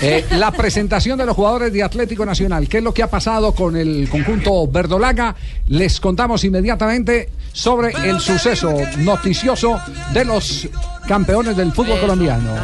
Eh, la presentación de los jugadores de Atlético Nacional. ¿Qué es lo que ha pasado con el conjunto verdolaga? Les contamos inmediatamente sobre el suceso noticioso de los campeones del fútbol colombiano.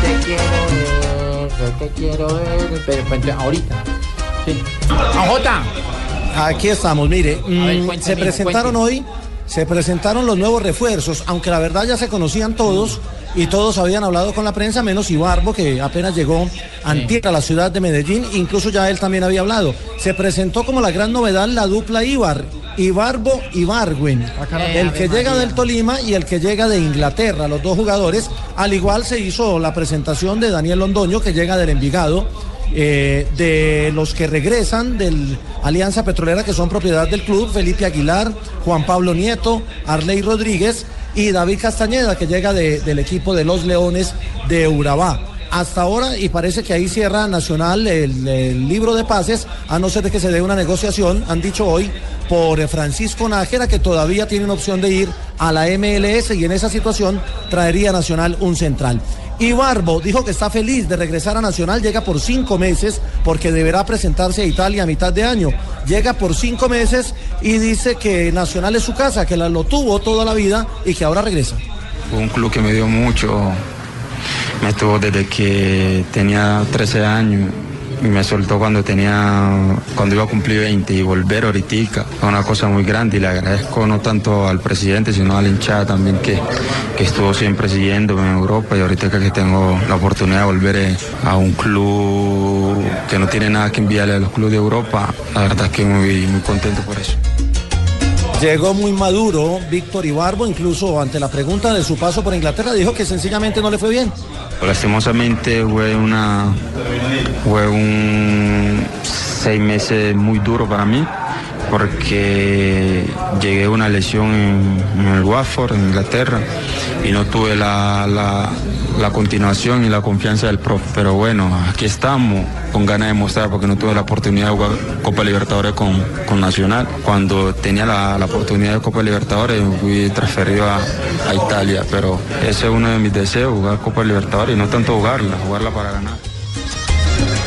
Te quiero ver, te quiero ver, pero ahorita. Sí. Jota. Aquí estamos, mire, ver, mm, se presentaron hoy, se presentaron los nuevos refuerzos, aunque la verdad ya se conocían todos y todos habían hablado con la prensa, menos Ibarbo, que apenas llegó antier a la ciudad de Medellín, incluso ya él también había hablado. Se presentó como la gran novedad la dupla Ibar, Ibarbo y Barwin, el que llega del Tolima y el que llega de Inglaterra, los dos jugadores. Al igual se hizo la presentación de Daniel Londoño, que llega del Envigado eh, de los que regresan del Alianza Petrolera, que son propiedad del club, Felipe Aguilar, Juan Pablo Nieto, Arley Rodríguez y David Castañeda, que llega de- del equipo de los Leones de Urabá. Hasta ahora, y parece que ahí cierra Nacional el, libro de pases, a no ser de que se dé una negociación, han dicho hoy, por Francisco Nájera, que todavía tiene una opción de ir a la MLS y en esa situación traería Nacional un central. Y Barbo dijo que está feliz de regresar a Nacional, llega por cinco meses porque deberá presentarse a Italia a mitad de año. Llega por cinco meses y dice que Nacional es su casa, que la, lo tuvo toda la vida y que ahora regresa. Fue un club que me dio mucho. Me estuvo desde que tenía 13 años me soltó cuando tenía cuando iba a cumplir 20 y volver ahorita fue una cosa muy grande y le agradezco no tanto al presidente sino a la hinchada también que, que estuvo siempre siguiéndome en Europa y ahorita que tengo la oportunidad de volver eh, a un club que no tiene nada que enviarle a los clubes de Europa la verdad es que muy, muy contento por eso. Llegó muy maduro Víctor Ibarbo, incluso ante la pregunta de su paso por Inglaterra, dijo que sencillamente no le fue bien. Lastimosamente fue una fue un seis meses muy duro para mí porque llegué a una lesión en, el Watford, en Inglaterra, y no tuve la- la continuación y la confianza del profe. Pero bueno, aquí estamos con ganas de mostrar porque no tuve la oportunidad de jugar Copa Libertadores con, con Nacional. Cuando tenía la, la oportunidad de Copa Libertadores fui transferido a, a Italia, pero ese es uno de mis deseos, jugar Copa Libertadores y no tanto jugarla, jugarla para ganar.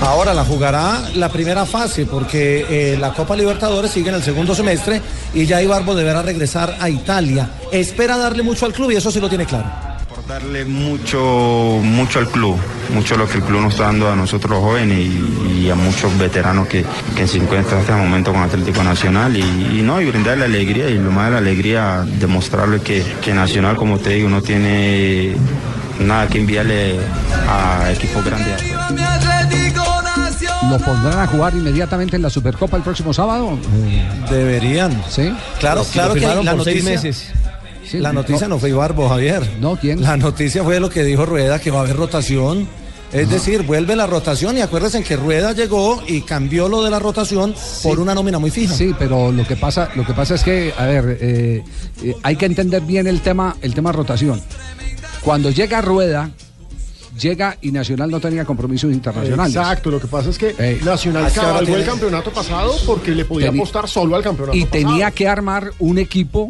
Ahora la jugará la primera fase porque eh, la Copa Libertadores sigue en el segundo semestre y ya Ibarbo deberá regresar a Italia. Espera darle mucho al club y eso sí lo tiene claro. Darle mucho, mucho al club, mucho lo que el club nos está dando a nosotros los jóvenes y, y a muchos veteranos que, que se encuentran hasta el momento con Atlético Nacional y, y no, y brindarle alegría y lo más de la alegría, demostrarle que, que Nacional, como te digo, no tiene nada que enviarle a equipos grandes. ¿Lo pondrán a jugar inmediatamente en la Supercopa el próximo sábado? Deberían. Sí. Claro, claro que la noticia, meses. Sí, la no- noticia no, fue Ibarbo, Javier. No, ¿quién? La noticia fue lo que dijo Rueda, que va a haber rotación. Es decir, vuelve la rotación y acuérdense que Rueda llegó y cambió lo de la rotación por una nómina muy fija. Sí, pero lo que pasa, lo que pasa es que, a ver, eh, eh, hay que entender bien el tema, el tema rotación. Cuando llega Rueda, llega y Nacional no tenía compromisos internacionales. Exacto, lo que pasa es que Ey. Nacional ahora cargó el tiene- campeonato pasado porque le podía Teni- apostar solo al campeonato y pasado. tenía que armar un equipo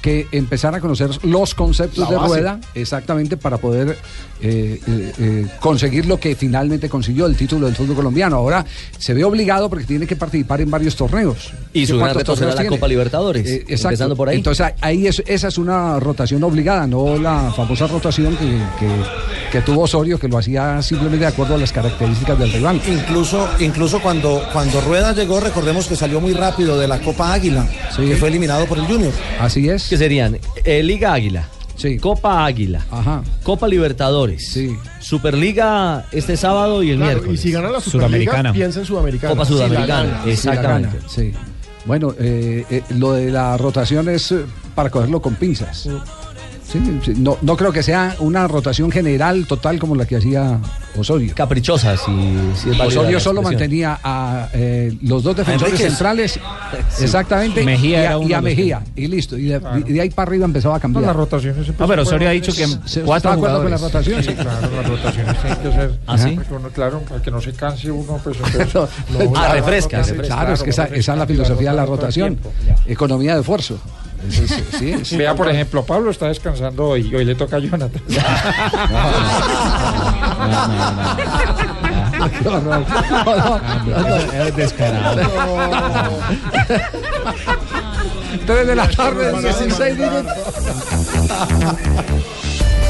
que empezara a conocer los conceptos de rueda exactamente para poder eh, eh, eh, conseguir lo que finalmente consiguió el título del fútbol colombiano. Ahora se ve obligado porque tiene que participar en varios torneos. Y su gran ¿Cuántos reto será la tiene? Copa Libertadores, Eh, exacto. empezando por ahí. Entonces ahí es, esa es una rotación obligada, no la famosa rotación que, que- que tuvo Osorio, que lo hacía simplemente de acuerdo a las características del rival. Incluso, incluso cuando, cuando Rueda llegó, recordemos que salió muy rápido de la Copa Águila, que fue eliminado por el Junior. Así es. Que serían eh, Liga Águila, Copa Águila, Copa Libertadores, Superliga este sábado y el Claro, miércoles. y si gana la Superliga, piensa en Sudamericana. Copa Si Sudamericana, gana. exactamente. Sí. Bueno, eh, eh, lo de la rotación es para cogerlo con pinzas. Sí, sí, no, no creo que sea una rotación general total como la que hacía Osorio. Caprichosa, si, si es válida Osorio la solo mantenía a eh, los dos defensores centrales, Sí. exactamente, Mejía y a, y que- Mejía, y listo. Y de, y de ahí para arriba empezaba a cambiar. las rotaciones siempre No, pero se Osorio ha dicho que ¿Se- cuatro está de acuerdo con la jugadores. rotación? Sí, claro, las rotaciones tienen que ser. ¿Ah, sí? uno, claro, para que no se canse uno, pues entonces. No, no, Ah, la refresca, rotación, refresca. Claro, es que esa, es la filosofía de la rotación. Economía de esfuerzo. Sí, sí, sí. Vea, por ejemplo, Pablo está descansando hoy y hoy le toca a Jonathan. No, no, no, no. Es descarado. Tres de la tarde, 16 minutos.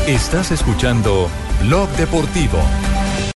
Estás escuchando Blog Deportivo.